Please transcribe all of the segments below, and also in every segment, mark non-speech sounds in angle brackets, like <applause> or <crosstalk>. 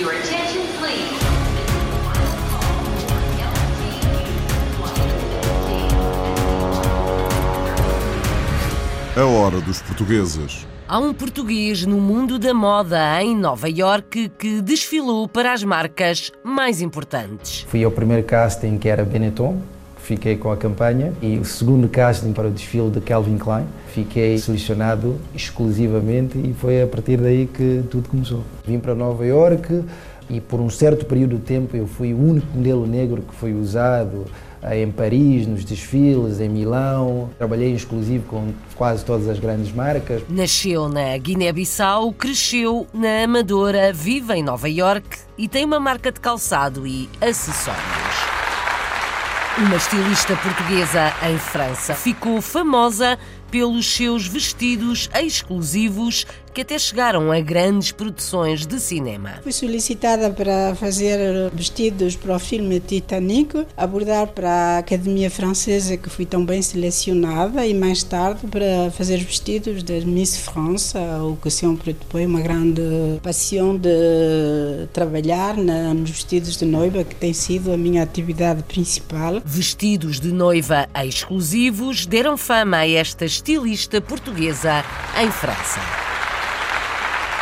Your attention, please. A hora dos portugueses. Há um português no mundo da moda em Nova Iorque que desfilou para as marcas mais importantes. Fui ao primeiro casting que era Benetton, fiquei com a campanha, e o segundo casting para o desfile de Calvin Klein. Fiquei selecionado exclusivamente e foi a partir daí que tudo começou. Vim para Nova Iorque e por um certo período de tempo eu fui o único modelo negro que foi usado eh, em Paris, nos desfiles, em Milão. Trabalhei em exclusivo com quase todas as grandes marcas. Nasceu na Guiné-Bissau, cresceu na Amadora, vive em Nova Iorque e tem uma marca de calçado e acessórios. Uma estilista portuguesa em França. Ficou famosa pelos seus vestidos exclusivos que até chegaram a grandes produções de cinema. Fui solicitada para fazer vestidos para o filme Titanic, abordar para a Academia Francesa, que fui também selecionada, e mais tarde para fazer vestidos da Miss France, o que sempre foi uma grande paixão de trabalhar na, nos vestidos de noiva, que tem sido a minha atividade principal. Vestidos de noiva exclusivos deram fama a esta estilista portuguesa em França.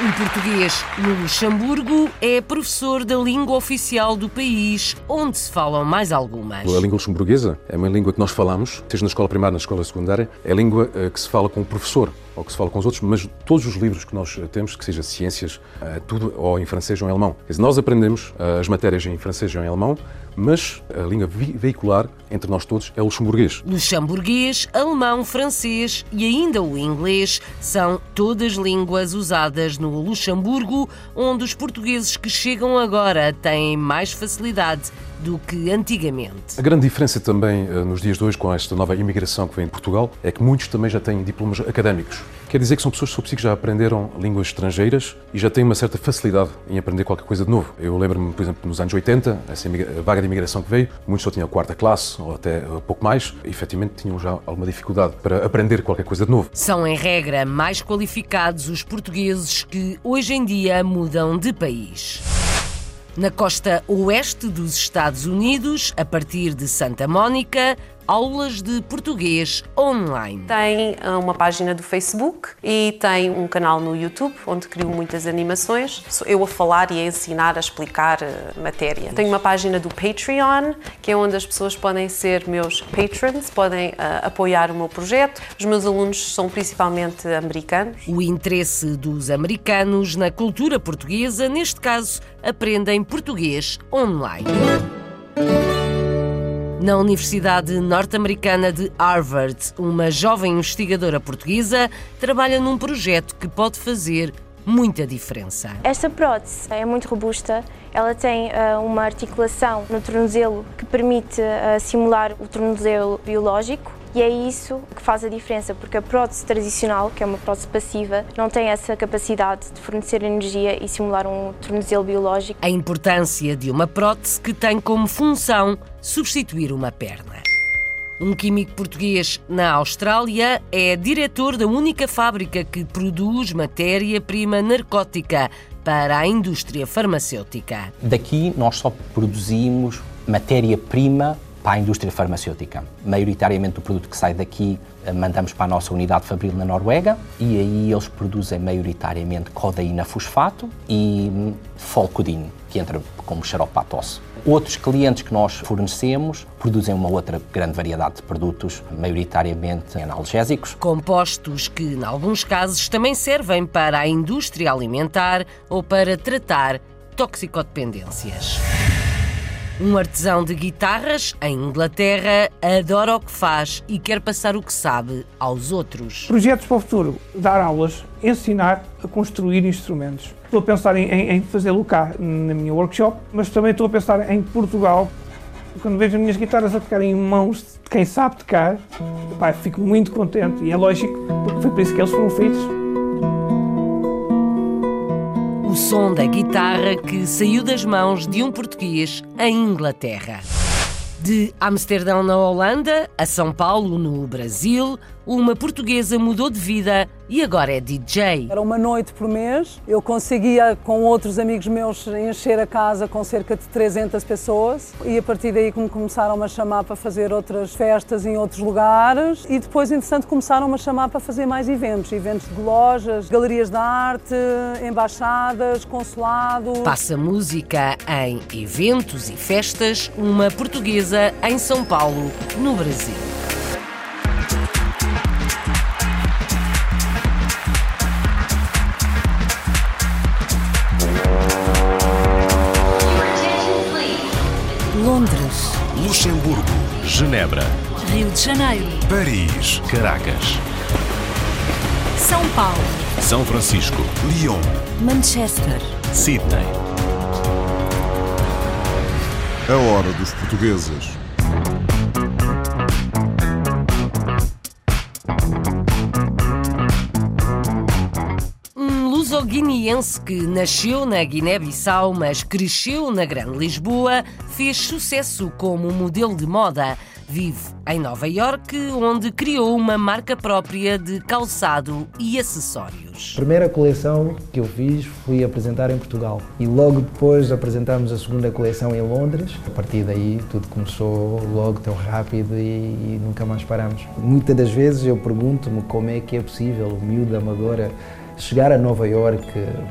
Um português no Luxemburgo é professor da língua oficial do país, onde se falam mais algumas. A língua luxemburguesa é uma língua que nós falamos, seja na escola primária, na escola secundária, é a língua eh, que se fala com o professor ou que se fala com os outros, mas todos os livros que nós temos, que seja ciências, eh, tudo ou em francês ou em alemão. Nós aprendemos eh, as matérias em francês ou em alemão, mas a língua veicular entre nós todos é o luxemburguês. Luxemburguês, alemão, francês e ainda o inglês são todas línguas usadas no Luxemburgo, onde os portugueses que chegam agora têm mais facilidade do que antigamente. A grande diferença também eh, nos dias de hoje com esta nova imigração que vem de Portugal é que muitos também já têm diplomas académicos. Quer dizer que são pessoas que já aprenderam línguas estrangeiras e já têm uma certa facilidade em aprender qualquer coisa de novo. Eu lembro-me, por exemplo, nos anos 80, essa vaga de imigração que veio, muitos só tinham a quarta classe ou até pouco mais, e efetivamente tinham já alguma dificuldade para aprender qualquer coisa de novo. São, em regra, mais qualificados os portugueses que hoje em dia mudam de país. Na costa oeste dos Estados Unidos, a partir de Santa Mónica, aulas de português online. Tem ah, uma página do Facebook e tem um canal no YouTube onde crio muitas animações. Sou eu a falar e a ensinar, a explicar a matéria. Tenho uma página do Patreon, que é onde as pessoas podem ser meus patrons, podem uh, apoiar o meu projeto. Os meus alunos são principalmente americanos. O interesse dos americanos na cultura portuguesa, neste caso, aprendem português online. Na Universidade Norte-Americana de Harvard, uma jovem investigadora portuguesa trabalha num projeto que pode fazer muita diferença. Esta prótese é muito robusta, ela tem uh, uma articulação no tornozelo que permite uh, simular o tornozelo biológico e é isso que faz a diferença, porque a prótese tradicional, que é uma prótese passiva, não tem essa capacidade de fornecer energia e simular um tornozelo biológico. A importância de uma prótese que tem como função substituir uma perna. Um químico português na Austrália é diretor da única fábrica que produz matéria-prima narcótica para a indústria farmacêutica. Daqui nós só produzimos matéria-prima para a indústria farmacêutica. Maioritariamente o produto que sai daqui eh, mandamos para a nossa unidade fabril na Noruega e aí eles produzem maioritariamente codeína fosfato e hum, folcodine, que entra como xarope para tosse. Outros clientes que nós fornecemos produzem uma outra grande variedade de produtos, maioritariamente analgésicos. Compostos que, em alguns casos, também servem para a indústria alimentar ou para tratar toxicodependências. Um artesão de guitarras em Inglaterra adora o que faz e quer passar o que sabe aos outros. Projetos para o futuro: dar aulas, ensinar a construir instrumentos. Estou a pensar em, em fazê-lo cá na minha workshop, mas também estou a pensar em Portugal. Quando vejo as minhas guitarras a tocar em mãos de quem sabe tocar, pá, fico muito contente e é lógico, porque foi por isso que eles foram feitos o som da guitarra que saiu das mãos de um português em Inglaterra. De Amsterdão, na Holanda, a São Paulo, no Brasil, uma portuguesa mudou de vida e agora é DJ. Era uma noite por mês, eu conseguia com outros amigos meus encher a casa com cerca de 300 pessoas e a partir daí me começaram a chamar para fazer outras festas em outros lugares e depois, entretanto, começaram a chamar para fazer mais eventos, eventos de lojas, galerias de arte, embaixadas, consulados. Passa música em eventos e festas, uma portuguesa em São Paulo, no Brasil. Genebra, Rio de Janeiro, Paris, Caracas, São Paulo, São Francisco, Lyon, Manchester, Sydney. A hora dos portugueses. Luso-guineense que nasceu na Guiné-Bissau, mas cresceu na Grande Lisboa, fez sucesso como modelo de moda. Vive em Nova Iorque, onde criou uma marca própria de calçado e acessórios. A primeira coleção que eu fiz fui apresentar em Portugal e logo depois apresentámos a segunda coleção em Londres. A partir daí tudo começou logo tão rápido e, e nunca mais paramos. Muitas das vezes eu pergunto-me como é que é possível o miúdo amadora chegar a Nova York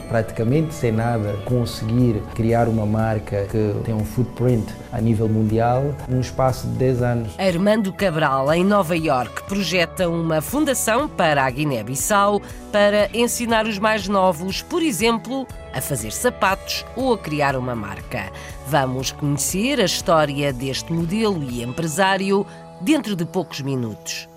praticamente sem nada, conseguir criar uma marca que tem um footprint a nível mundial num espaço de 10 anos. Armando Cabral, em Nova York, projeta uma fundação para a Guiné-Bissau para ensinar os mais novos, por exemplo, a fazer sapatos ou a criar uma marca. Vamos conhecer a história deste modelo e empresário dentro de poucos minutos.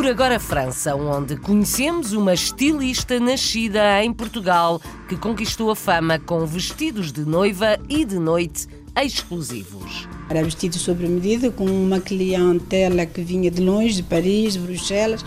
Por agora, França, onde conhecemos uma estilista nascida em Portugal que conquistou a fama com vestidos de noiva e de noite exclusivos. Era vestido sobre medida, com uma clientela que vinha de longe, de Paris, de Bruxelas,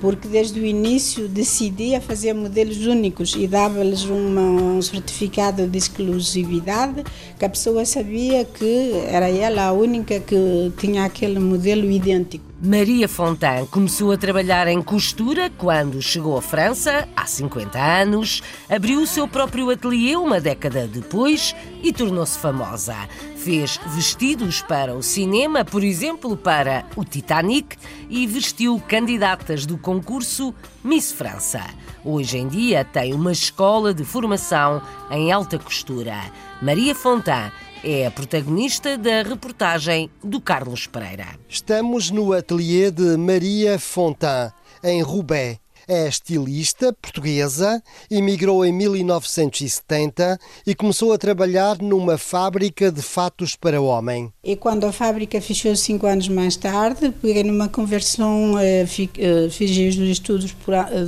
porque desde o início decidia fazer modelos únicos e dava-lhes um certificado de exclusividade, que a pessoa sabia que era ela a única que tinha aquele modelo idêntico. Maria Fontan começou a trabalhar em costura quando chegou à França, há 50 anos, abriu o seu próprio ateliê uma década depois e tornou-se famosa. Fez vestidos para o cinema, por exemplo, para o Titanic, e vestiu candidatas do concurso Miss França. Hoje em dia tem uma escola de formação em alta costura. Maria Fontan é a protagonista da reportagem do Carlos Pereira. Estamos no ateliê de Maria Fontan, em Roubaix. É estilista portuguesa, emigrou em 1970 e começou a trabalhar numa fábrica de fatos para homem. E quando a fábrica fechou cinco anos mais tarde, peguei numa conversão, fiz os estudos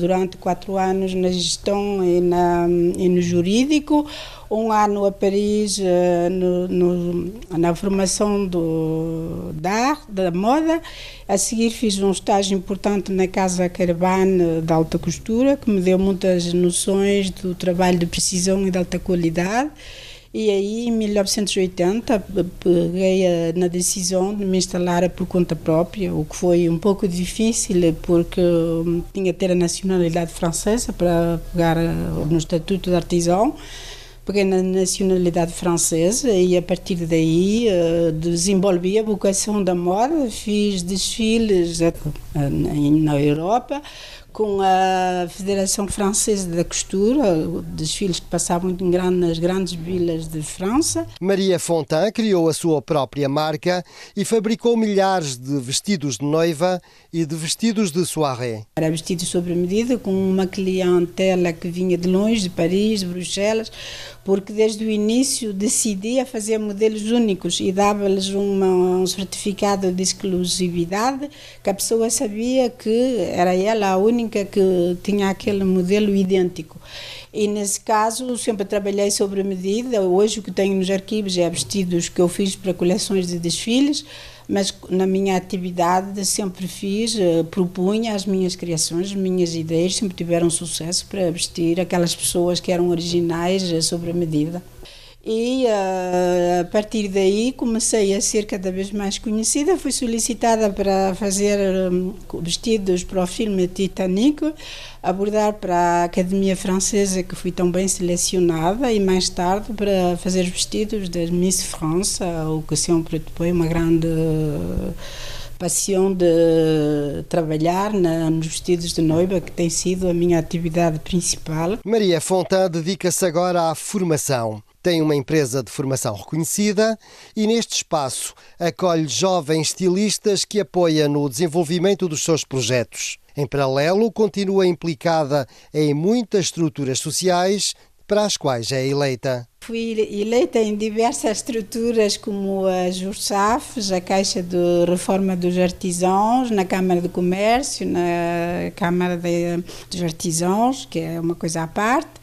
durante quatro anos na gestão e, na, e no jurídico, um ano a Paris no, no, na formação do, da, da moda. A seguir fiz um estágio importante na Casa Caravane de alta costura, que me deu muitas noções do trabalho de precisão e de alta qualidade. E aí, em 1980, peguei na decisão de me instalar por conta própria, o que foi um pouco difícil, porque tinha que ter a nacionalidade francesa para pegar no estatuto de artesão peguei na nacionalidade francesa e a partir daí uh, desenvolvi a vocação da moda, fiz desfiles na Europa com a Federação Francesa da Costura, desfiles que passavam em grande, nas grandes vilas de França. Maria Fontan criou a sua própria marca e fabricou milhares de vestidos de noiva e de vestidos de soirée. Era vestido sobre medida, com uma clientela que vinha de longe, de Paris, de Bruxelas, porque desde o início decidia fazer modelos únicos e dava-lhes um certificado de exclusividade, que a pessoa sabia que era ela a única que tinha aquele modelo idêntico. E nesse caso sempre trabalhei sobre medida. Hoje o que tenho nos arquivos é vestidos que eu fiz para coleções de desfiles, mas na minha atividade sempre fiz, propunha as minhas criações, as minhas ideias, sempre tiveram sucesso para vestir aquelas pessoas que eram originais sobre medida. E uh, a partir daí comecei a ser cada vez mais conhecida. Fui solicitada para fazer um, vestidos para o filme Titanic, abordar para a Academia Francesa, que fui tão bem selecionada, e mais tarde para fazer vestidos da Miss França, o que sempre foi uma grande paixão de trabalhar na, nos vestidos de noiva, que tem sido a minha atividade principal. Maria Fontan dedica-se agora à formação. Tem uma empresa de formação reconhecida e, neste espaço, acolhe jovens estilistas que apoia no desenvolvimento dos seus projetos. Em paralelo, continua implicada em muitas estruturas sociais para as quais é eleita. Fui eleita em diversas estruturas, como as URSAFs, a Caixa de Reforma dos Artesãos, na Câmara de Comércio, na Câmara de, dos Artesãos, que é uma coisa à parte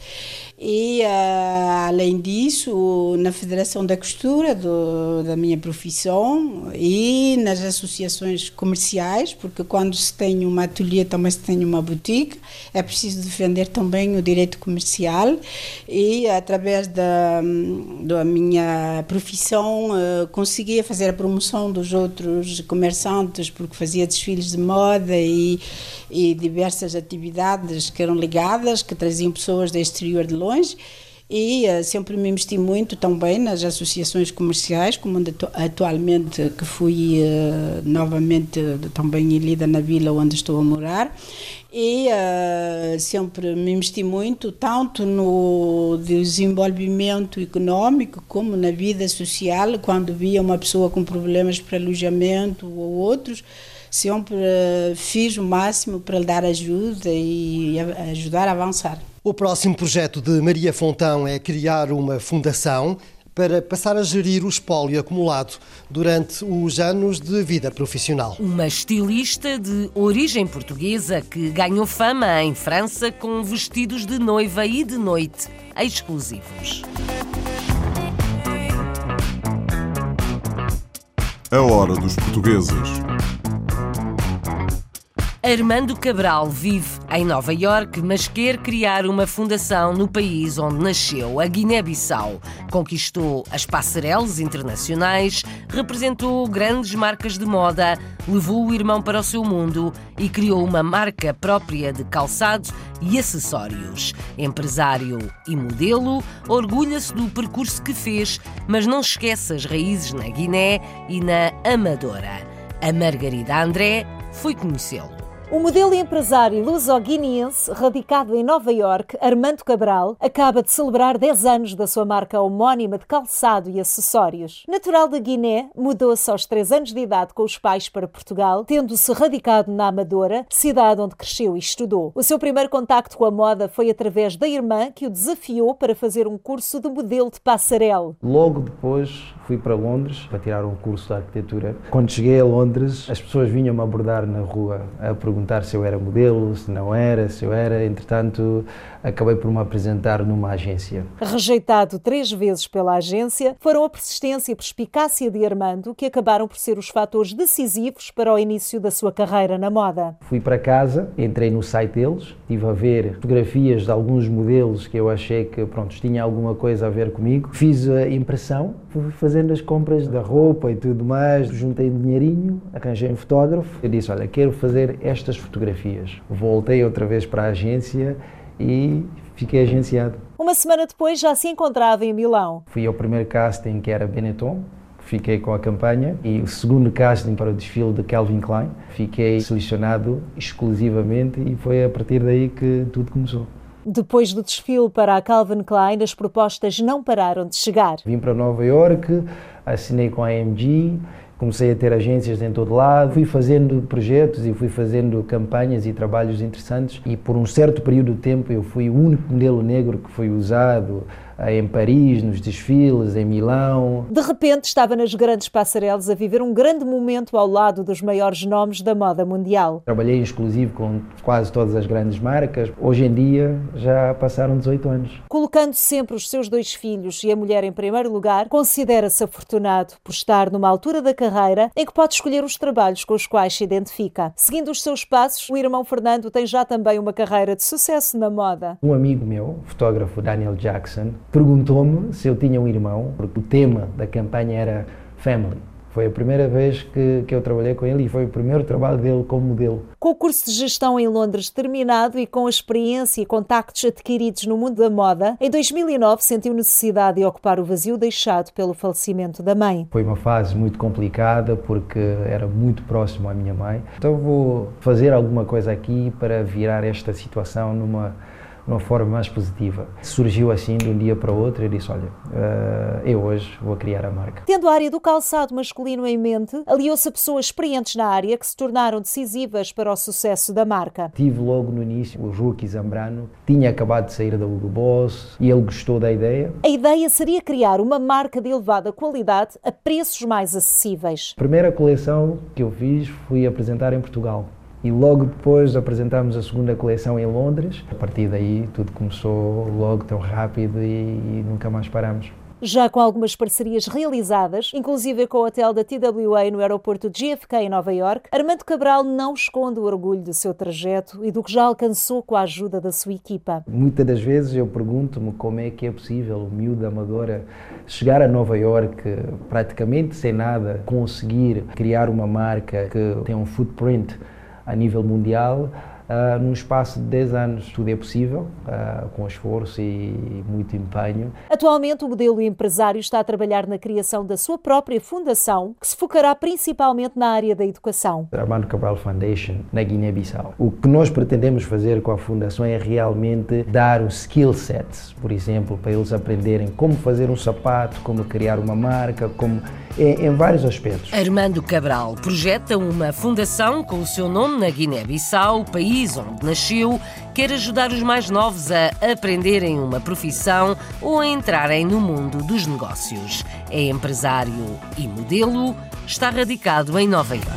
e, uh, além disso, na Federação da Costura do, da minha profissão e nas associações comerciais, porque quando se tem uma ateliê também se tem uma boutique, é preciso defender também o direito comercial e, através da, da minha profissão, uh, conseguia fazer a promoção dos outros comerciantes, porque fazia desfiles de moda e, e diversas atividades que eram ligadas, que traziam pessoas do exterior de Londres e uh, sempre me investi muito também nas associações comerciais, como atualmente que fui uh, novamente também lida na vila onde estou a morar e uh, sempre me investi muito tanto no desenvolvimento econômico como na vida social quando via uma pessoa com problemas para alojamento ou outros sempre fiz o máximo para lhe dar ajuda e ajudar a avançar. O próximo projeto de Maria Fontão é criar uma fundação para passar a gerir o espólio acumulado durante os anos de vida profissional. Uma estilista de origem portuguesa que ganhou fama em França com vestidos de noiva e de noite exclusivos. A hora dos portugueses. Armando Cabral vive em Nova Iorque, mas quer criar uma fundação no país onde nasceu, a Guiné-Bissau. Conquistou as passarelas internacionais, representou grandes marcas de moda, levou o irmão para o seu mundo e criou uma marca própria de calçado e acessórios. Empresário e modelo, orgulha-se do percurso que fez, mas não esquece as raízes na Guiné e na Amadora. A Margarida André foi conhecê-lo. O modelo empresário luso-guineense, radicado em Nova York, Armando Cabral, acaba de celebrar 10 anos da sua marca homónima de calçado e acessórios. Natural de Guiné, mudou-se aos 3 anos de idade com os pais para Portugal, tendo-se radicado na Amadora, cidade onde cresceu e estudou. O seu primeiro contacto com a moda foi através da irmã que o desafiou para fazer um curso de modelo de passarela. Logo depois fui para Londres para tirar um curso de arquitetura. Quando cheguei a Londres, as pessoas vinham-me abordar na rua a perguntar se eu era modelo, se não era, se eu era. Entretanto, acabei por me apresentar numa agência. Rejeitado três vezes pela agência, foram a persistência e perspicácia de Armando que acabaram por ser os fatores decisivos para o início da sua carreira na moda. Fui para casa, entrei no site deles, estive a ver fotografias de alguns modelos que eu achei que pronto, tinha alguma coisa a ver comigo. Fiz a impressão, fui fazendo as compras da roupa e tudo mais, juntei dinheirinho, arranjei um fotógrafo. Eu disse: Olha, quero fazer estas fotografias. Voltei outra vez para a agência e fiquei agenciado. Uma semana depois já se encontrava em Milão. Fui ao primeiro casting que era Benetton, fiquei com a campanha e o segundo casting para o desfile de Calvin Klein, fiquei selecionado exclusivamente e foi a partir daí que tudo começou. Depois do desfile para a Calvin Klein, as propostas não pararam de chegar. Vim para Nova York, assinei com a AMG, comecei a ter agências em todo lado, fui fazendo projetos e fui fazendo campanhas e trabalhos interessantes e por um certo período de tempo eu fui o único modelo negro que foi usado em Paris, nos desfiles, em Milão. De repente estava nas grandes passarelas a viver um grande momento ao lado dos maiores nomes da moda mundial. Trabalhei em exclusivo com quase todas as grandes marcas. Hoje em dia já passaram 18 anos. Colocando sempre os seus dois filhos e a mulher em primeiro lugar, considera-se afortunado por estar numa altura da carreira em que pode escolher os trabalhos com os quais se identifica. Seguindo os seus passos, o irmão Fernando tem já também uma carreira de sucesso na moda. Um amigo meu, fotógrafo Daniel Jackson, perguntou-me se eu tinha um irmão, porque o tema da campanha era Family. Foi a primeira vez que, que eu trabalhei com ele e foi o primeiro trabalho dele como modelo. Com o curso de gestão em Londres terminado e com a experiência e contactos adquiridos no mundo da moda, em 2009 sentiu necessidade de ocupar o vazio deixado pelo falecimento da mãe. Foi uma fase muito complicada porque era muito próximo à minha mãe. Então vou fazer alguma coisa aqui para virar esta situação numa uma forma mais positiva. Surgiu assim de um dia para o outro e disse: Olha, uh, eu hoje vou criar a marca. Tendo a área do calçado masculino em mente, aliou-se a pessoas experientes na área que se tornaram decisivas para o sucesso da marca. Tive logo no início o Rookie Zambrano, tinha acabado de sair da Hugo Boss e ele gostou da ideia. A ideia seria criar uma marca de elevada qualidade a preços mais acessíveis. A primeira coleção que eu fiz fui apresentar em Portugal e logo depois apresentámos a segunda coleção em Londres. A partir daí tudo começou logo tão rápido e, e nunca mais paramos já com algumas parcerias realizadas, inclusive com o hotel da TWA no aeroporto de JFK em Nova York, Armando Cabral não esconde o orgulho do seu trajeto e do que já alcançou com a ajuda da sua equipa. Muitas das vezes eu pergunto-me como é que é possível o miúdo amadora chegar a Nova York praticamente sem nada, conseguir criar uma marca que tem um footprint a nível mundial Uh, num espaço de 10 anos tudo é possível, uh, com esforço e muito empenho. Atualmente o modelo empresário está a trabalhar na criação da sua própria fundação, que se focará principalmente na área da educação. Armando Cabral Foundation, na Guiné-Bissau. O que nós pretendemos fazer com a fundação é realmente dar os skill sets, por exemplo, para eles aprenderem como fazer um sapato, como criar uma marca, como em, em vários aspectos. Armando Cabral projeta uma fundação com o seu nome na Guiné-Bissau, país país onde nasceu, quer ajudar os mais novos a aprenderem uma profissão ou a entrarem no mundo dos negócios. É empresário e modelo, está radicado em Nova Iorque.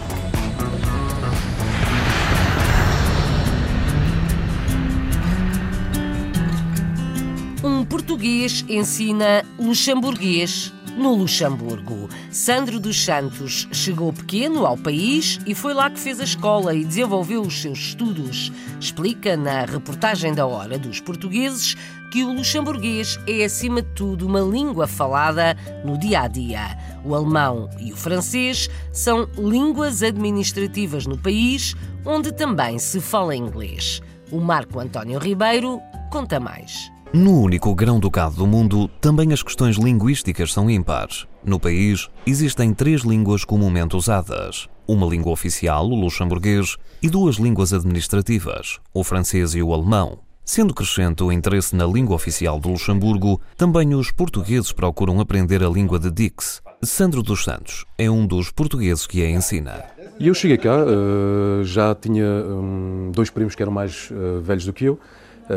Um português ensina luxemburguês no Luxemburgo. Sandro dos Santos chegou pequeno ao país e foi lá que fez a escola e desenvolveu os seus estudos. Explica na reportagem da Hora dos Portugueses que o luxemburguês é, acima de tudo, uma língua falada no dia a dia. O alemão e o francês são línguas administrativas no país, onde também se fala inglês. O Marco António Ribeiro conta mais. No único grão-ducado do mundo, também as questões linguísticas são ímpares. No país, existem três línguas comumente usadas: uma língua oficial, o luxemburguês, e duas línguas administrativas, o francês e o alemão. Sendo crescente o interesse na língua oficial do Luxemburgo, também os portugueses procuram aprender a língua de Dix. Sandro dos Santos é um dos portugueses que a ensina. E eu cheguei cá, eh, já tinha hum, dois primos que eram mais eh, velhos do que eu,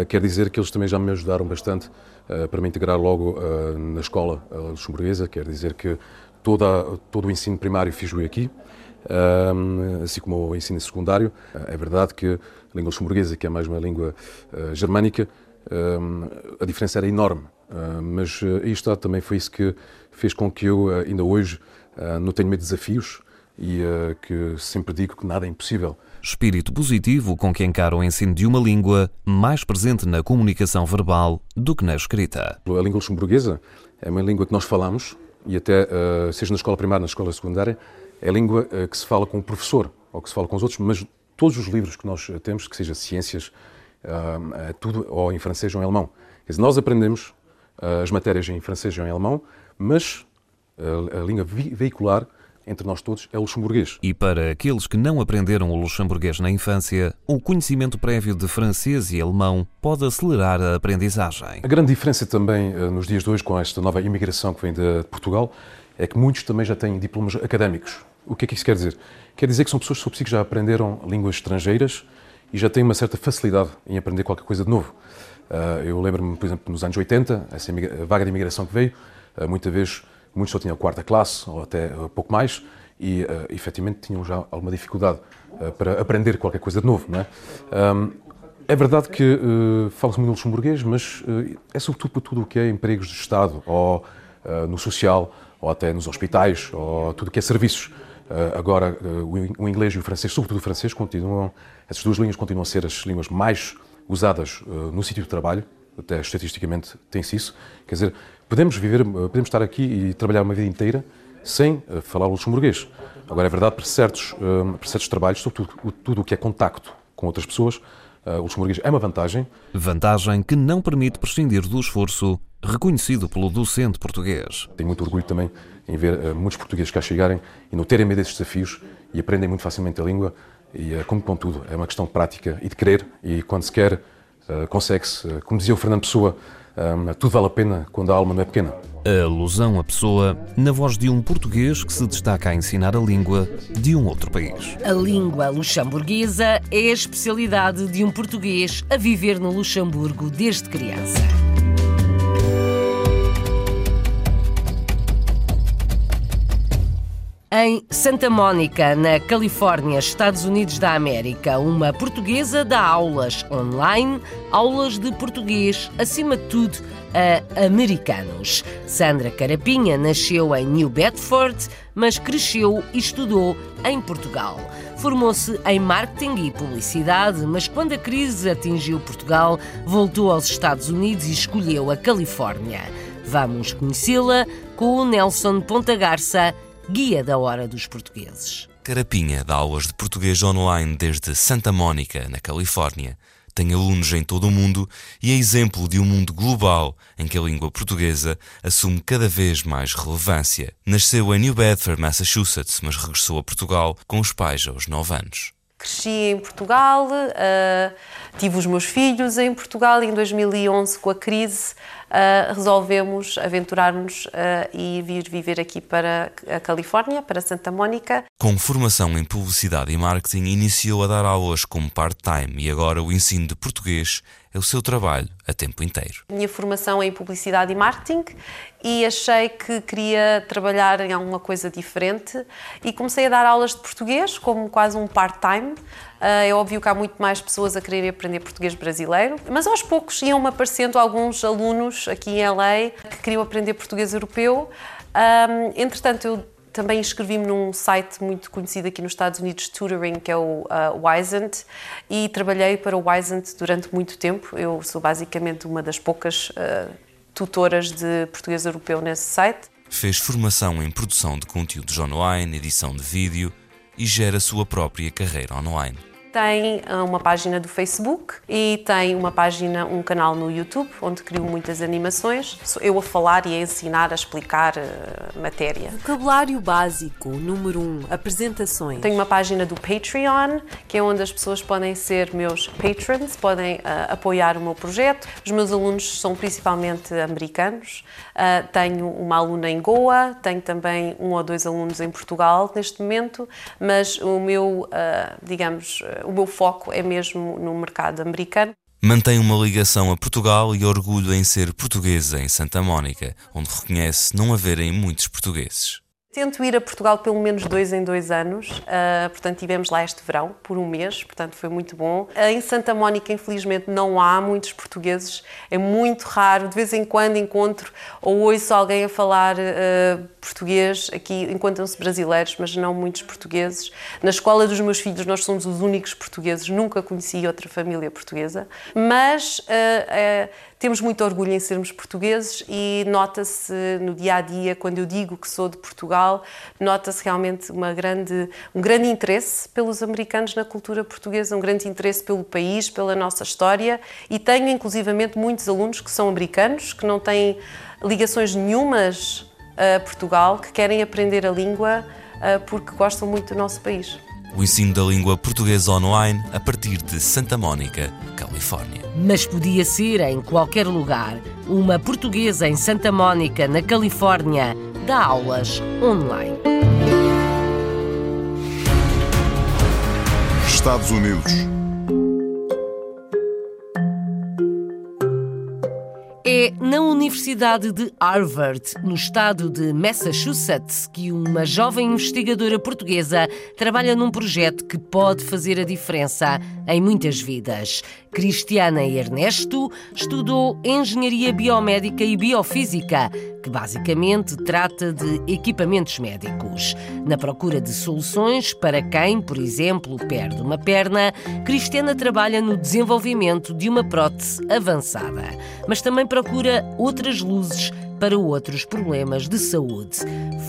quer dizer que eles também já me ajudaram bastante uh, para me integrar logo uh, na escola luxemburguesa, quer dizer que toda, todo o ensino primário fiz-o aqui, assim como o ensino secundário. É verdade que a língua luxemburguesa, que é mais uma língua germânica, a diferença era enorme, mas isto também foi isso que fez com que eu, ainda hoje, não tenha medo de desafios e que sempre digo que nada é impossível espírito positivo com que encara o ensino de uma língua mais presente na comunicação verbal do que na escrita. A língua luxemburguesa é uma língua que nós falamos e até, uh, seja na escola primária, na escola secundária, é a língua uh, que se fala com o professor ou que se fala com os outros, mas todos os livros que nós temos, que seja ciências, tudo ou em francês ou em alemão. Quer dizer, nós aprendemos as matérias em francês ou em alemão, mas a língua veicular entre nós todos é o luxemburguês. E para aqueles que não aprenderam o luxemburguês na infância, o conhecimento prévio de francês e alemão pode acelerar a aprendizagem. A grande diferença também eh, nos dias de hoje com esta nova imigração que vem de Portugal é que muitos também já têm diplomas académicos. O que é que isso quer dizer? Quer dizer que são pessoas que já aprenderam línguas estrangeiras e já têm uma certa facilidade em aprender qualquer coisa de novo. Eh, eu lembro-me, por exemplo, nos anos 80, essa vaga de imigração que veio, eh, muita vez Muitos só tinham quarta classe, ou até uh, pouco mais, e uh, efetivamente tinham já alguma dificuldade uh, para aprender qualquer coisa de novo. Não é? Um, é verdade que uh, fala-se muito luxemburguês, mas uh, é sobretudo para tudo o que é empregos de Estado, ou uh, no social, ou até nos hospitais, ou tudo o que é serviços. agora, o inglês e o francês, sobretudo o francês, continuam, essas duas línguas continuam a ser as línguas mais usadas no sítio de trabalho, até estatisticamente tem-se isso. Quer dizer, podemos viver, podemos estar aqui e trabalhar uma vida inteira sem uh, falar o luxemburguês. Agora, é verdade, para certos, uh, para certos trabalhos, sobretudo tudo o que é contacto com outras pessoas, o luxemburguês é uma vantagem. Vantagem que não permite prescindir do esforço reconhecido pelo docente português. Tenho muito orgulho também em ver muitos portugueses cá chegarem e não terem medo desses desafios e aprendem muito facilmente a língua. E, como com tudo, é uma questão de prática e de querer. E quando se quer, consegue-se. Como dizia o Fernando Pessoa, tudo vale a pena quando a alma não é pequena. A alusão à pessoa na voz de um português que se destaca a ensinar a língua de um outro país. A língua luxemburguesa é a especialidade de um português a viver no Luxemburgo desde criança. Em Santa Mônica, na Califórnia, Estados Unidos da América, uma portuguesa dá aulas online, aulas de português, acima de tudo, a americanos. Sandra Carapinha nasceu em New Bedford, mas cresceu e estudou em Portugal. Formou-se em marketing e publicidade, mas quando a crise atingiu Portugal, voltou aos Estados Unidos e escolheu a Califórnia. Vamos conhecê-la com o Nelson Ponta Garça Guia da Hora dos Portugueses. Carapinha dá aulas de português online desde Santa Mônica, na Califórnia. Tem alunos em todo o mundo e é exemplo de um mundo global em que a língua portuguesa assume cada vez mais relevância. Nasceu em New Bedford, Massachusetts, mas regressou a Portugal com os pais aos 9 anos. Cresci em Portugal, uh, tive os meus filhos em Portugal e em 2011, com a crise, uh, resolvemos aventurar-nos uh, e vir viver aqui para a Califórnia, para Santa Mónica. Com formação em publicidade e marketing, iniciou a dar aulas como part-time e agora o ensino de português é o seu trabalho a tempo inteiro. Minha formação é em publicidade e marketing e achei que queria trabalhar em alguma coisa diferente e comecei a dar aulas de português como quase um part-time. Ah, é óbvio que há muito mais pessoas a quererem aprender português brasileiro, mas aos poucos iam-me aparecendo alguns alunos aqui em LA que queriam aprender português europeu. Entretanto, eu também inscrevi-me num site muito conhecido aqui nos Estados Unidos, Tutoring, que é o uh, Wisent, e trabalhei para o Wisent durante muito tempo. Eu sou basicamente uma das poucas uh, tutoras de português europeu nesse site. Fez formação em produção de conteúdos online, edição de vídeo e gera sua própria carreira online tem ah, uma página do Facebook e tem uma página, um canal no YouTube, onde crio muitas animações. Sou eu a falar e a ensinar, a explicar uh, matéria. Vocabulário básico, número 1, um, apresentações. Tenho uma página do Patreon, que é onde as pessoas podem ser meus patrons, podem uh, apoiar o meu projeto. Os meus alunos são principalmente americanos. Uh, tenho uma aluna em Goa, tenho também um ou dois alunos em Portugal neste momento, mas o meu, digamos, o meu foco é mesmo no mercado americano. Mantém uma ligação a Portugal e orgulho em ser portuguesa em Santa Mónica, onde reconhece não haverem muitos portugueses. Tento ir a Portugal pelo menos dois em dois anos, uh, portanto tivemos lá este verão, por um mês, portanto foi muito bom. Uh, em Santa Mónica, infelizmente, não há muitos portugueses, é muito raro, de vez em quando encontro ou ouço alguém a falar uh, português, aqui encontram-se brasileiros, mas não muitos portugueses. Na escola dos meus filhos nós somos os únicos portugueses, nunca conheci outra família portuguesa, mas temos muito orgulho em sermos portugueses e nota-se no dia a dia, quando eu digo que sou de Portugal, nota-se realmente uma grande, um grande interesse pelos americanos na cultura portuguesa, um grande interesse pelo país, pela nossa história. E tenho inclusivamente muitos alunos que são americanos, que não têm ligações nenhumas a Portugal, que querem aprender a língua porque gostam muito do nosso país o ensino da língua portuguesa online a partir de Santa Mónica, Califórnia. Mas podia ser em qualquer lugar. Uma portuguesa em Santa Mónica, na Califórnia, dá aulas online. Estados Unidos. É na Universidade de Harvard, no estado de Massachusetts, que uma jovem investigadora portuguesa trabalha num projeto que pode fazer a diferença em muitas vidas. Cristiana Ernesto estudou Engenharia Biomédica e Biofísica, que basicamente trata de equipamentos médicos. Na procura de soluções para quem, por exemplo, perde uma perna, Cristiana trabalha no desenvolvimento de uma prótese avançada, mas também procura outras luzes para outros problemas de saúde.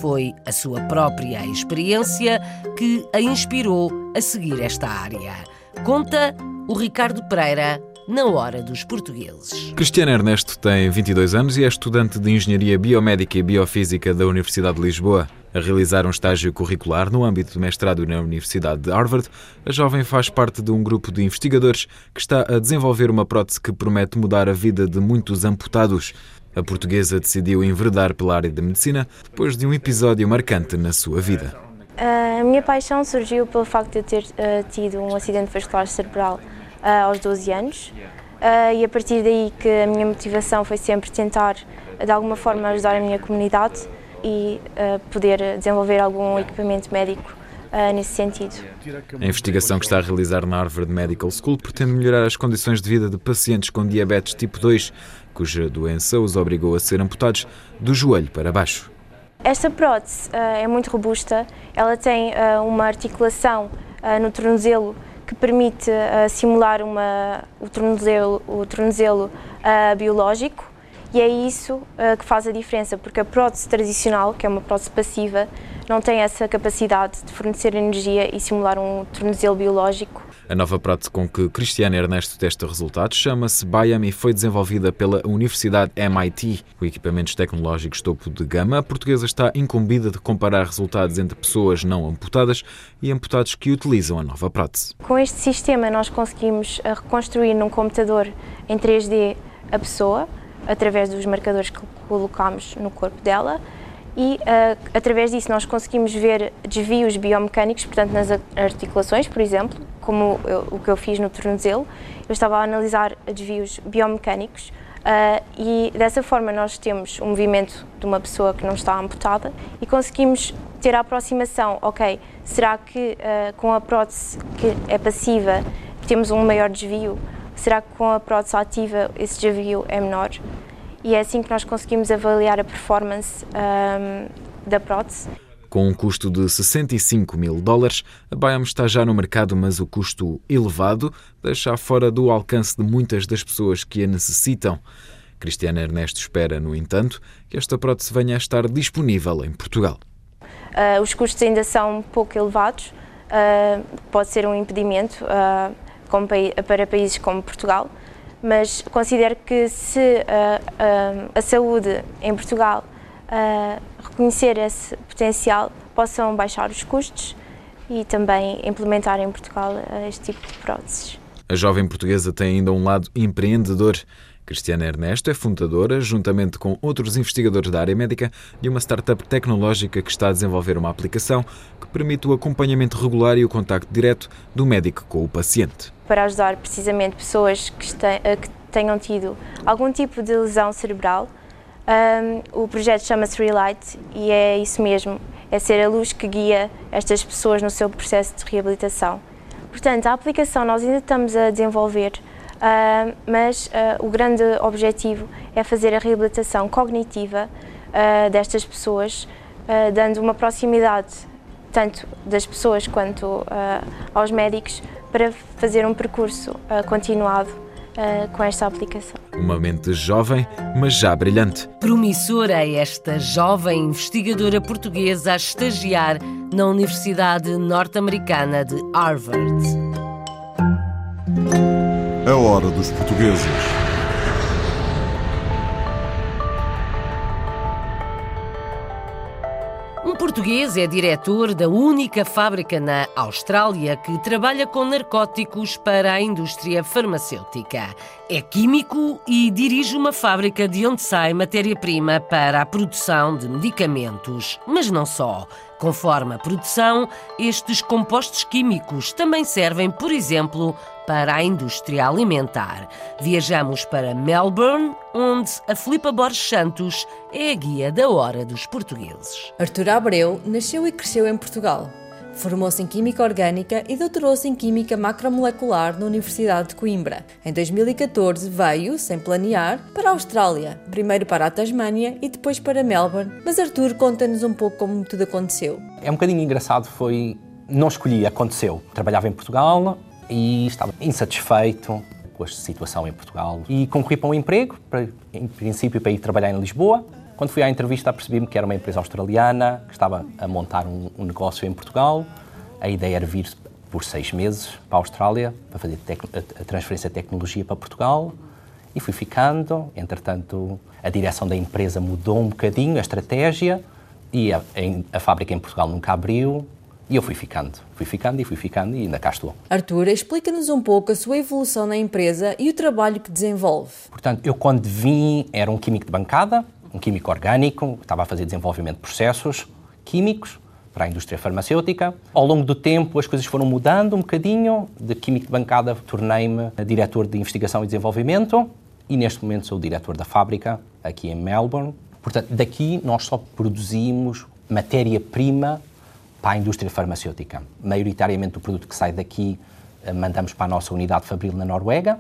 Foi a sua própria experiência que a inspirou a seguir esta área. Conta o Ricardo Pereira na Hora dos Portugueses. Cristiano Ernesto tem 22 anos e é estudante de Engenharia Biomédica e Biofísica da Universidade de Lisboa. A realizar um estágio curricular no âmbito do mestrado na Universidade de Harvard, a jovem faz parte de um grupo de investigadores que está a desenvolver uma prótese que promete mudar a vida de muitos amputados. A portuguesa decidiu enveredar pela área da medicina depois de um episódio marcante na sua vida. A minha paixão surgiu pelo facto de eu ter uh, tido um acidente vascular cerebral uh, aos 12 anos uh, e a partir daí que a minha motivação foi sempre tentar de alguma forma ajudar a minha comunidade e poder desenvolver algum equipamento médico nesse sentido. A investigação que está a realizar na Harvard Medical School pretende melhorar as condições de vida de pacientes com diabetes tipo 2, cuja doença os obrigou a ser amputados do joelho para baixo. Esta prótese uh, é muito robusta, ela tem uh, uma articulação uh, no tornozelo que permite simular uma, o tornozelo, o tornozelo biológico e é isso que faz a diferença, porque a prótese tradicional, que é uma prótese passiva, não tem essa capacidade de fornecer energia e simular um tornozelo biológico. A nova prótese com que Cristiano Ernesto testa resultados chama-se Biam e foi desenvolvida pela Universidade MIT. Com equipamentos tecnológicos topo de gama, a portuguesa está incumbida de comparar resultados entre pessoas não amputadas e amputados que utilizam a nova prótese. Com este sistema, nós conseguimos eh, reconstruir num computador em 3D a pessoa, através dos marcadores que colocamos no corpo dela e uh, através disso nós conseguimos ver desvios biomecânicos, portanto nas articulações, por exemplo, como eu, o que eu fiz no tornozelo, eu estava a analisar desvios biomecânicos uh, e dessa forma nós temos um movimento de uma pessoa que não está amputada e conseguimos ter a aproximação, ok, será que uh, com a prótese que é passiva temos um maior desvio? Será que com a prótese ativa esse desvio é menor? e é assim que nós conseguimos avaliar a performance um, da prótese. Com um custo de 65 mil dólares, a Biome está já no mercado, mas o custo elevado deixa fora do alcance de muitas das pessoas que a necessitam. Cristiana Ernesto espera, no entanto, que esta prótese venha a estar disponível em Portugal. Uh, os custos ainda são pouco elevados, uh, pode ser um impedimento uh, para países como Portugal, mas considero que se uh, a saúde em Portugal reconhecer esse potencial, possam baixar os custos e também implementar em Portugal este tipo de próteses. A jovem portuguesa tem ainda um lado empreendedor. Cristiana Ernesto é fundadora, juntamente com outros investigadores da área médica, de uma startup tecnológica que está a desenvolver uma aplicação que permite o acompanhamento regular e o contacto direto do médico com o paciente para ajudar precisamente pessoas que, eh, tenham tido algum tipo de lesão cerebral. Um, o projeto chama-se Relight e é isso mesmo, é ser a luz que guia estas pessoas no seu processo de reabilitação. Portanto, a aplicação nós ainda estamos a desenvolver, uh, mas uh, o grande objetivo é fazer a reabilitação cognitiva uh, destas pessoas, dando uma proximidade tanto das pessoas quanto aos médicos para fazer um percurso uh, continuado uh, com esta aplicação. Uma mente jovem, mas já brilhante. Promissora é esta jovem investigadora portuguesa a estagiar na Universidade Norte-Americana de Harvard. A hora dos portugueses. português é diretor da única fábrica na Austrália que trabalha com narcóticos para a indústria farmacêutica. É químico e dirige uma fábrica de onde sai matéria-prima para a produção de medicamentos. Mas não só. Conforme a produção, estes compostos químicos também servem, por exemplo, para a indústria alimentar. Viajamos para Melbourne, onde a Filipa Borges Santos é a guia da hora dos portugueses. Artur Abreu nasceu e cresceu em Portugal. Formou-se em Química Orgânica e doutorou-se em Química Macromolecular na Universidade de Coimbra. Em 2014 veio, sem planear, para a Austrália, primeiro para a Tasmânia e depois para Melbourne. Mas Arthur conta-nos um pouco como tudo aconteceu. É um bocadinho engraçado, foi... Não escolhi, aconteceu. Trabalhava em Portugal e estava insatisfeito com a situação em Portugal e concorri para um emprego, para, em princípio para ir trabalhar em Lisboa, quando fui à entrevista, percebi-me que era uma empresa australiana que estava a montar um, um, negócio em Portugal. A ideia era vir por seis meses para a Austrália para fazer a transferência de tecnologia para Portugal. E fui ficando. Entretanto, a direção da empresa mudou um bocadinho, a estratégia, e a, a, a fábrica em Portugal nunca abriu. E eu fui ficando, fui ficando e fui ficando e ainda cá estou. Artur, explica-nos um pouco a sua evolução na empresa e o trabalho que desenvolve. Portanto, eu quando vim era um químico de bancada, um químico orgânico, estava a fazer desenvolvimento de processos químicos para a indústria farmacêutica. Ao longo do tempo as coisas foram mudando um bocadinho. De químico de bancada tornei-me diretor de investigação e desenvolvimento e neste momento sou o diretor da fábrica aqui em Melbourne. Portanto, daqui nós só produzimos matéria-prima para a indústria farmacêutica. Maioritariamente o produto que sai daqui eh, mandamos para a nossa unidade fabril na Noruega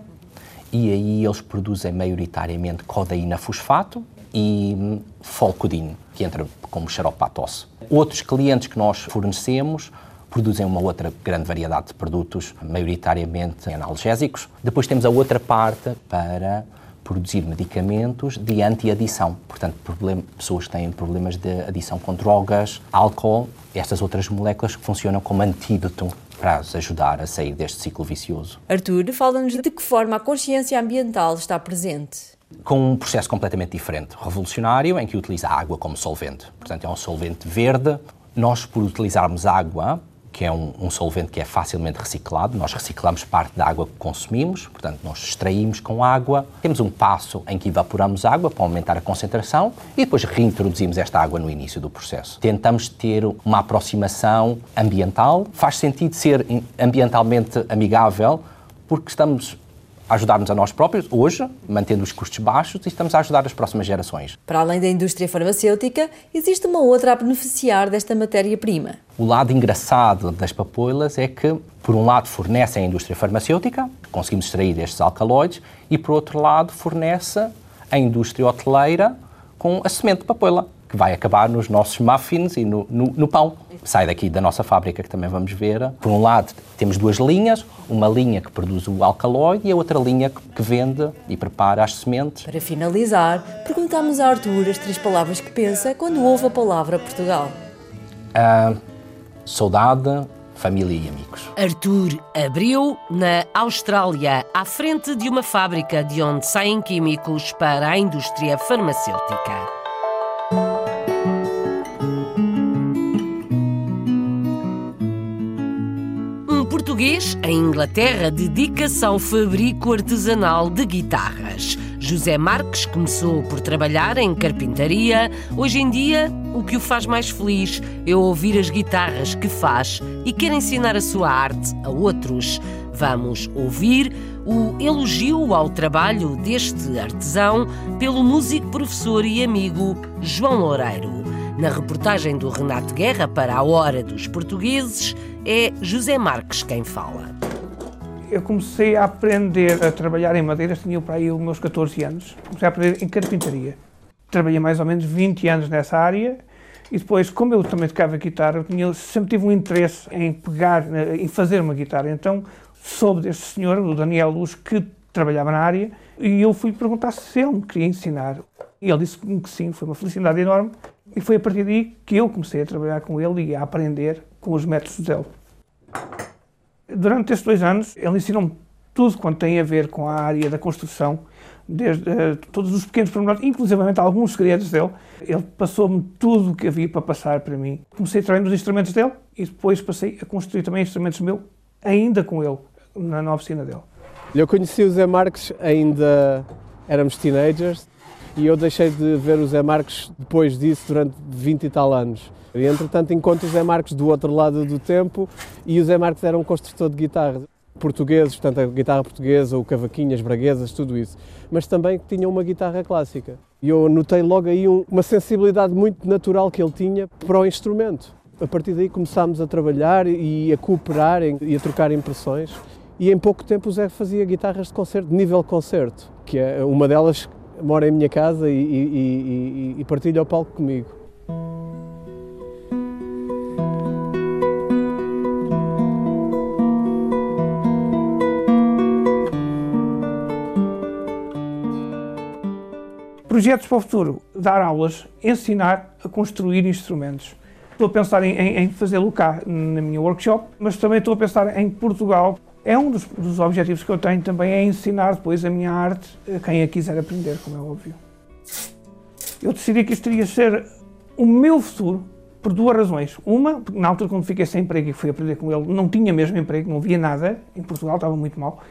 e aí eles produzem maioritariamente codeína fosfato, e Folcodine, que entra como xarope para a tosse. Outros clientes que nós fornecemos produzem uma outra grande variedade de produtos, maioritariamente analgésicos. Depois temos a outra parte para produzir medicamentos de anti-adição. Portanto, problem, pessoas que têm problemas de adição com drogas, álcool, estas outras moléculas que funcionam como antídoto para ajudar a sair deste ciclo vicioso. Artur, fala-nos de que forma a consciência ambiental está presente com um processo completamente diferente, revolucionário, em que utiliza a água como solvente. Portanto, é um solvente verde. Nós, por utilizarmos água, que é um, um, solvente que é facilmente reciclado, nós reciclamos parte da água que consumimos, portanto, nós extraímos com água. Temos um passo em que evaporamos água para aumentar a concentração e depois reintroduzimos esta água no início do processo. Tentamos ter uma aproximação ambiental. Faz sentido ser ambientalmente amigável porque estamos ajudar-nos a nós próprios, hoje, mantendo os custos baixos, e estamos a ajudar as próximas gerações. Para além da indústria farmacêutica, existe uma outra a beneficiar desta matéria-prima. O lado engraçado das papoilas é que, por um lado, fornece a indústria farmacêutica, conseguimos extrair estes alcaloides, e, por outro lado, fornece a indústria hoteleira com a semente de papoila que vai acabar nos nossos muffins e no, no, no, pão. Sai daqui da nossa fábrica, que também vamos ver. Por um lado, temos duas linhas, uma linha que produz o alcaloide e a outra linha que vende e prepara as sementes. Para finalizar, perguntamos a Arthur as três palavras que pensa quando ouve a palavra Portugal. Uh, saudade, família e amigos. Arthur abriu na Austrália, à frente de uma fábrica de onde saem químicos para a indústria farmacêutica. Português, em Inglaterra, dedica-se ao fabrico artesanal de guitarras. José Marques começou por trabalhar em carpintaria. Hoje em dia, o que o faz mais feliz é ouvir as guitarras que faz e quer ensinar a sua arte a outros. Vamos ouvir o elogio ao trabalho deste artesão pelo músico, professor e amigo João Loureiro. Na reportagem do Renato Guerra para a Hora dos Portugueses, é José Marques quem fala. Eu comecei a aprender a trabalhar em madeiras, tinha para aí os meus 14 anos. Comecei a aprender em carpintaria. Trabalhei mais ou menos 20 anos nessa área e depois, como eu também tocava guitarra, eu tinha, sempre tive um interesse em pegar, em fazer uma guitarra. Então soube deste senhor, o Daniel Luz, que trabalhava na área, e eu fui perguntar se ele me queria ensinar. E ele disse-me que sim, foi uma felicidade enorme. E foi a partir daí que eu comecei a trabalhar com ele e a aprender com os métodos dele. Durante estes dois anos, ele ensinou-me tudo quanto tem a ver com a área da construção, desde uh, todos os pequenos pormenores, inclusive alguns segredos dele. Ele passou-me tudo o que havia para passar para mim. Comecei a trabalhar nos instrumentos dele e depois passei a construir também instrumentos meus, ainda com ele, na, na oficina dele. Eu conheci o Zé Marques ainda éramos teenagers e eu deixei de ver o Zé Marques depois disso durante 20 e tal anos. E, entretanto, encontro o Zé Marques do outro lado do tempo e o Zé Marques era um construtor de guitarras. portugueses, portanto a guitarra portuguesa, o cavaquinho, as braguesas, tudo isso, mas também que tinha uma guitarra clássica. E eu notei logo aí um, uma sensibilidade muito natural que ele tinha para o instrumento. A partir daí começámos a trabalhar e a cooperar e a trocar impressões. E em pouco tempo o Zé fazia guitarras de concerto, de nível concerto, que é uma delas mora em minha casa e, e, e, e partilha o palco comigo. Projetos para o futuro, dar aulas, ensinar a construir instrumentos. Estou a pensar em, em fazê-lo cá na minha workshop, mas também estou a pensar em Portugal. É um dos, dos, objetivos que eu tenho também é ensinar depois a minha arte a quem a quiser aprender, como é óbvio. Eu decidi que isto teria de ser o meu futuro por duas razões. Uma, porque na altura quando fiquei sem emprego e fui aprender com ele, não tinha mesmo emprego, não havia nada, em Portugal estava muito mal.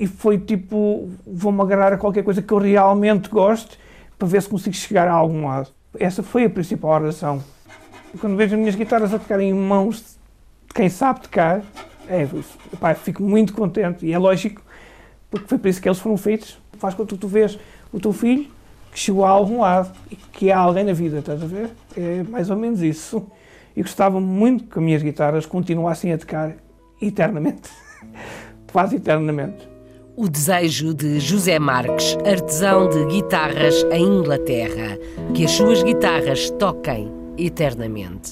E foi tipo, vou-me agarrar a qualquer coisa que eu realmente goste para ver se consigo chegar a algum lado. Essa foi a principal razão. Quando vejo as minhas guitarras a tocar em mãos de quem sabe tocar, é, pá, fico muito contente. E é lógico, porque foi por isso que eles foram feitos. Faz que tu vês o teu filho que chegou a algum lado e que é alguém na vida, estás a ver? É mais ou menos isso. E gostava muito que as minhas guitarras continuassem a tocar eternamente. <laughs> Quase eternamente. O desejo de José Marques, artesão de guitarras em Inglaterra, que as suas guitarras toquem eternamente.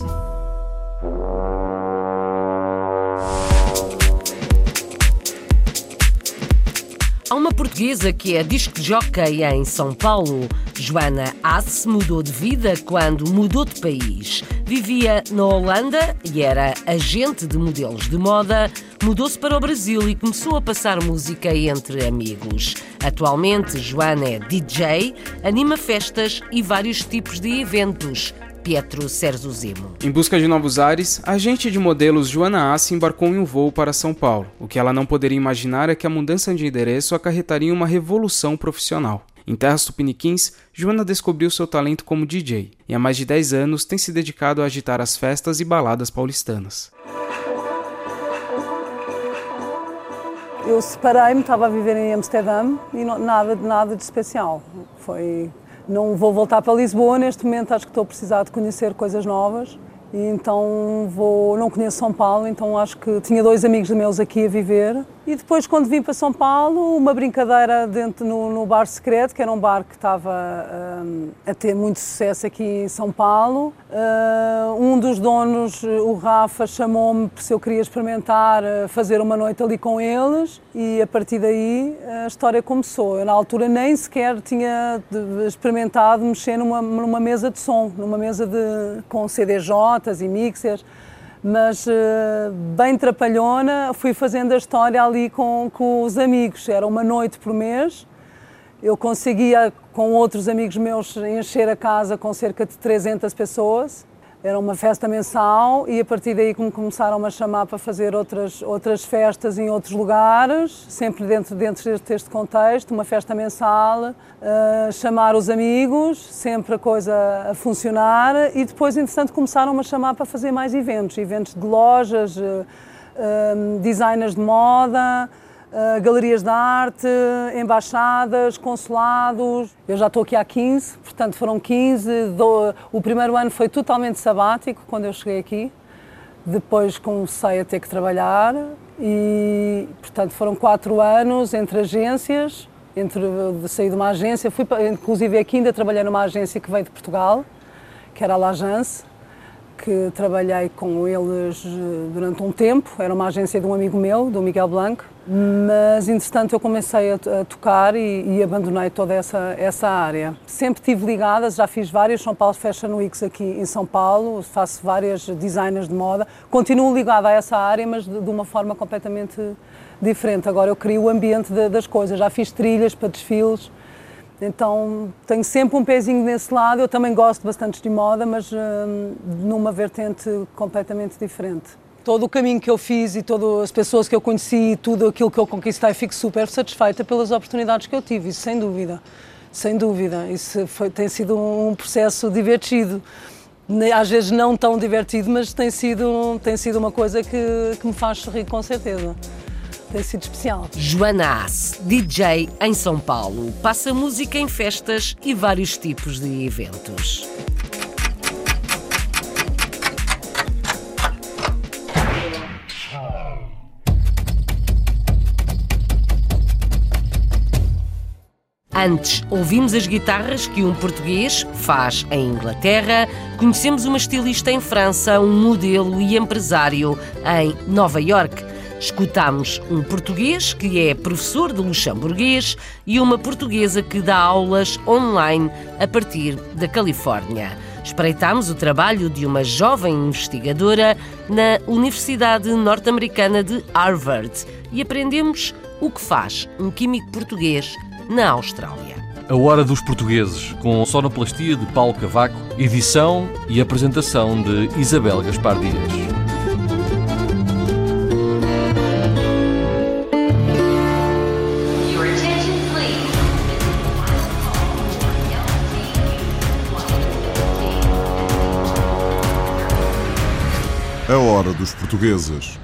Há uma portuguesa que é disc jockey em São Paulo. Joana Asse mudou de vida quando mudou de país. Vivia na Holanda e era agente de modelos de moda. Mudou-se para o Brasil e começou a passar música entre amigos. Atualmente, Joana é DJ, anima festas e vários tipos de eventos. Pietro Zemo. Em busca de novos ares, a agente de modelos Joana Assi embarcou em um voo para São Paulo. O que ela não poderia imaginar é que a mudança de endereço acarretaria uma revolução profissional. Em terras tupiniquins, Joana descobriu seu talento como DJ e há mais de 10 anos tem se dedicado a agitar as festas e baladas paulistanas. Eu separei-me, estava a viver em Amsterdã e não, nada, nada de especial. Foi não vou voltar para Lisboa neste momento, acho que estou a precisar de conhecer coisas novas. Então vou, não conheço São Paulo, então acho que tinha dois amigos meus aqui a viver e depois, quando vim para São Paulo, uma brincadeira dentro no, no Bar Secreto, que era um bar que estava um, a ter muito sucesso aqui em São Paulo. Uh, um dos donos, o Rafa, chamou-me se eu queria experimentar uh, fazer uma noite ali com eles e a partir daí a história começou. Eu, na altura, nem sequer tinha experimentado mexer numa, numa mesa de som, numa mesa de, com CDJs e mixers mas eh, bem trapalhona, fui fazendo a história ali com, com os amigos. Era uma noite por mês. Eu conseguia, com outros amigos meus, encher a casa com cerca de 300 pessoas. Era uma festa mensal e a partir daí começaram a chamar para fazer outras, outras festas em outros lugares, sempre dentro, dentro deste contexto, uma festa mensal, uh, chamar os amigos, sempre a coisa a funcionar e depois, entretanto, começaram a chamar para fazer mais eventos, eventos de lojas, uh, uh, designers de moda, uh, galerias de arte, embaixadas, consulados. Eu já estou aqui há 15, portanto foram 15. Do... O primeiro ano foi totalmente sabático quando eu cheguei aqui. Depois comecei a ter que trabalhar e, portanto, foram quatro anos entre agências, entre sair de uma agência, fui inclusive aqui ainda trabalhei numa agência que veio de Portugal, que era a L'Agence, que trabalhei com eles eh, durante um tempo, era uma agência de um amigo meu, do Miguel Blanco, mas, entretanto, eu comecei a, a tocar e, e, abandonei toda essa, essa área. Sempre estive ligada, já fiz vários São Paulo Fashion Weeks aqui em São Paulo, faço várias designers de moda. Continuo ligada a essa área, mas de, de uma forma completamente diferente. Agora eu crio o ambiente de, das coisas. Já fiz trilhas para desfiles, então tenho sempre um pezinho nesse lado. Eu também gosto bastante de moda, mas hum, numa vertente completamente diferente todo o caminho que eu fiz e todas as pessoas que eu conheci e tudo aquilo que eu conquistei, fico super satisfeita pelas oportunidades que eu tive, isso sem dúvida, sem dúvida. Isso foi, tem sido um processo divertido, às vezes não tão divertido, mas tem sido, tem sido uma coisa que, que me faz sorrir com certeza. tem sido especial. Joana Ass, DJ em São Paulo, passa música em festas e vários tipos de eventos. Antes, ouvimos as guitarras que um português faz em Inglaterra, conhecemos uma estilista em França, um modelo e empresário em Nova York. Escutamos um português que é professor de luxemburguês e uma portuguesa que dá aulas online a partir da Califórnia. Espreitámos o trabalho de uma jovem investigadora na Universidade Norte-Americana de Harvard e aprendemos o que faz um químico português na Austrália. A Hora dos Portugueses, com sonoplastia de Paulo Cavaco, edição e apresentação de Isabel Gaspar Dias. A Hora dos Portugueses